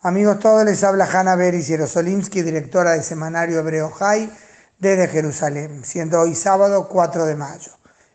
Amigos todos, les habla Hanna Beris Yerosolimsky, directora de Semanario Hebreo Jai desde Jerusalén, siendo hoy sábado 4 de mayo.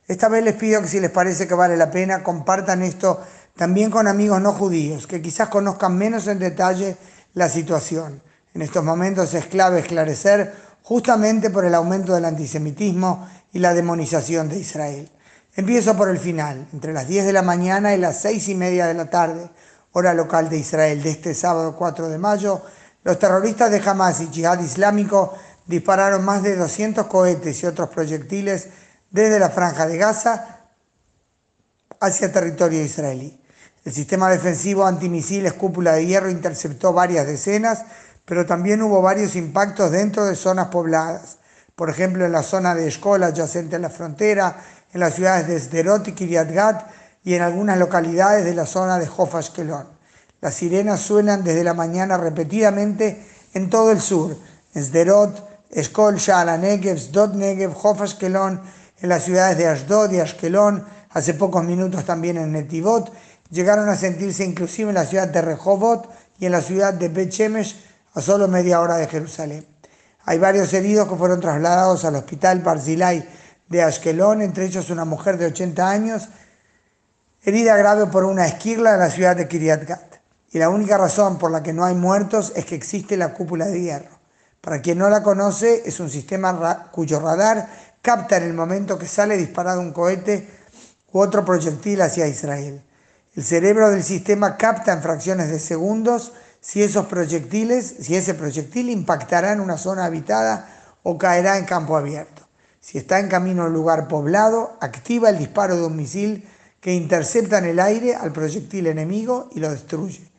Esta vez les pido que si les parece que vale la pena, compartan esto también con amigos no judíos, que quizás conozcan menos en detalle la situación. En estos momentos es clave esclarecer justamente por el aumento del antisemitismo y la demonización de Israel. Empiezo por el final, entre las 10 de la mañana y las 6 y media de la tarde, hora local de Israel, de este sábado 4 de mayo, los terroristas de Hamas y Jihad Islámico dispararon más de 200 cohetes y otros proyectiles desde la franja de Gaza hacia territorio israelí. El sistema defensivo antimisiles Cúpula de Hierro interceptó varias decenas, pero también hubo varios impactos dentro de zonas pobladas. Por ejemplo, en la zona de Escola, adyacente a la frontera, en las ciudades de Sderot y Kiryat Gat, y en algunas localidades de la zona de Hof Las sirenas suenan desde la mañana repetidamente en todo el sur, en Sderot, Eshkol, Shala, Negev, Sdot en las ciudades de Ashdod y Ashkelon, hace pocos minutos también en Netivot, llegaron a sentirse inclusive en la ciudad de Rehovot y en la ciudad de Bet Shemesh, a solo media hora de Jerusalén. Hay varios heridos que fueron trasladados al hospital Barzilai de Ashkelon, entre ellos una mujer de 80 años herida grave por una esquirla en la ciudad de Kiryat Gat. Y la única razón por la que no hay muertos es que existe la cúpula de hierro. Para quien no la conoce, es un sistema cuyo radar capta en el momento que sale disparado un cohete u otro proyectil hacia Israel. El cerebro del sistema capta en fracciones de segundos si esos proyectiles, si ese proyectil impactará en una zona habitada o caerá en campo abierto. Si está en camino a un lugar poblado, activa el disparo de un misil que intercepta en el aire al proyectil enemigo y lo destruye,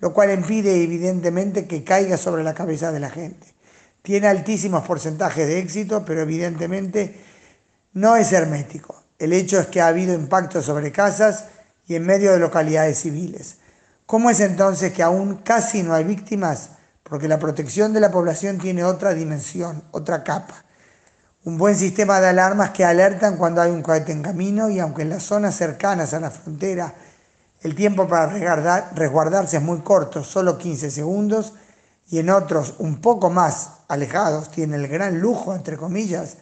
lo cual impide evidentemente que caiga sobre la cabeza de la gente. Tiene altísimos porcentajes de éxito, pero evidentemente no es hermético. El hecho es que ha habido impactos sobre casas y en medio de localidades civiles. ¿Cómo es entonces que aún casi no hay víctimas? Porque la protección de la población tiene otra dimensión, otra capa un buen sistema de alarmas que alertan cuando hay un cohete en camino y aunque en las zonas cercanas a la frontera el tiempo para resguardarse es muy corto, solo 15 segundos, y en otros un poco más alejados tiene el gran lujo, entre comillas,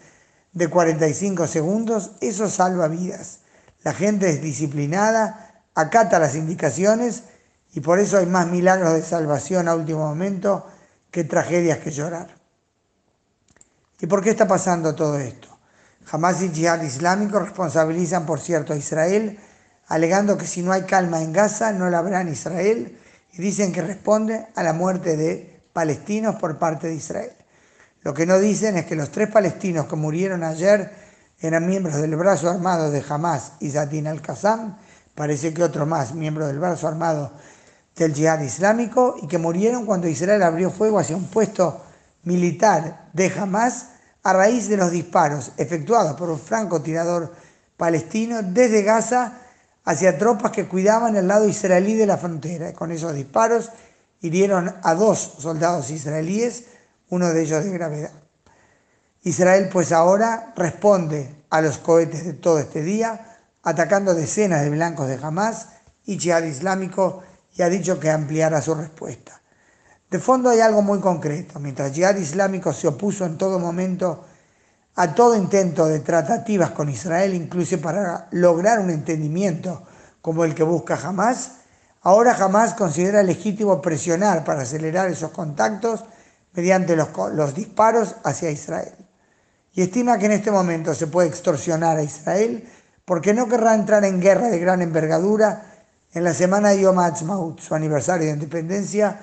de 45 segundos, eso salva vidas. La gente es disciplinada, acata las indicaciones y por eso hay más milagros de salvación a último momento que tragedias que llorar. ¿Y por qué está pasando todo esto? Hamas y Jihad Islámico responsabilizan, por cierto, a Israel, alegando que si no hay calma en Gaza, no la habrá en Israel, y dicen que responde a la muerte de palestinos por parte de Israel. Lo que no dicen es que los tres palestinos que murieron ayer eran miembros del brazo armado de Hamas y Zadin al-Qassam, parece que otro más, miembro del brazo armado del Jihad Islámico, y que murieron cuando Israel abrió fuego hacia un puesto militar de Hamas a raíz de los disparos efectuados por un francotirador palestino desde Gaza hacia tropas que cuidaban el lado israelí de la frontera. Con esos disparos hirieron a dos soldados israelíes, uno de ellos de gravedad. Israel pues ahora responde a los cohetes de todo este día, atacando decenas de blancos de Hamas y Jihad Islámico y ha dicho que ampliará su respuesta. De fondo hay algo muy concreto. Mientras Jihad Islámico se opuso en todo momento a todo intento de tratativas con Israel, incluso para lograr un entendimiento como el que busca Hamas, ahora Hamas considera legítimo presionar para acelerar esos contactos mediante los, los disparos hacia Israel. Y estima que en este momento se puede extorsionar a Israel porque no querrá entrar en guerra de gran envergadura en la semana de Yom Ha'atzmaut, su aniversario de independencia,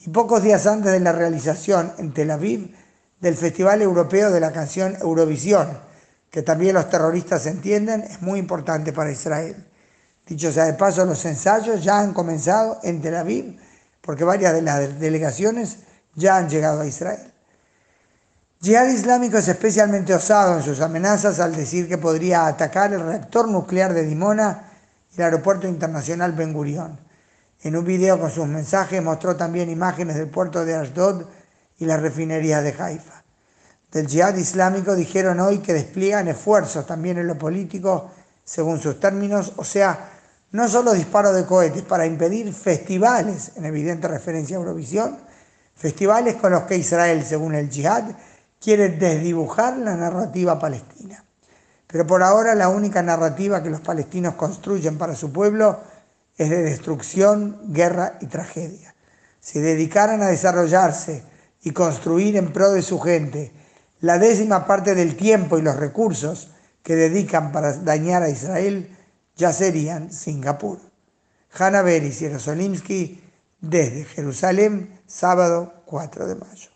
y pocos días antes de la realización en Tel Aviv del Festival Europeo de la Canción Eurovisión, que también los terroristas entienden es muy importante para Israel. Dicho sea de paso, los ensayos ya han comenzado en Tel Aviv, porque varias de las delegaciones ya han llegado a Israel. Jihad Islámico es especialmente osado en sus amenazas al decir que podría atacar el reactor nuclear de Dimona y el aeropuerto internacional Ben Gurion en un video con sus mensajes mostró también imágenes del puerto de Ashdod y la refinería de Haifa. Del Jihad Islámico dijeron hoy que despliegan esfuerzos también en lo político, según sus términos, o sea, no solo disparos de cohetes para impedir festivales, en evidente referencia a Eurovisión, festivales con los que Israel, según el Jihad, quiere desdibujar la narrativa palestina. Pero por ahora la única narrativa que los palestinos construyen para su pueblo es de destrucción, guerra y tragedia. Si dedicaran a desarrollarse y construir en pro de su gente la décima parte del tiempo y los recursos que dedican para dañar a Israel, ya serían Singapur. Hanna Beris y desde Jerusalén, sábado 4 de mayo.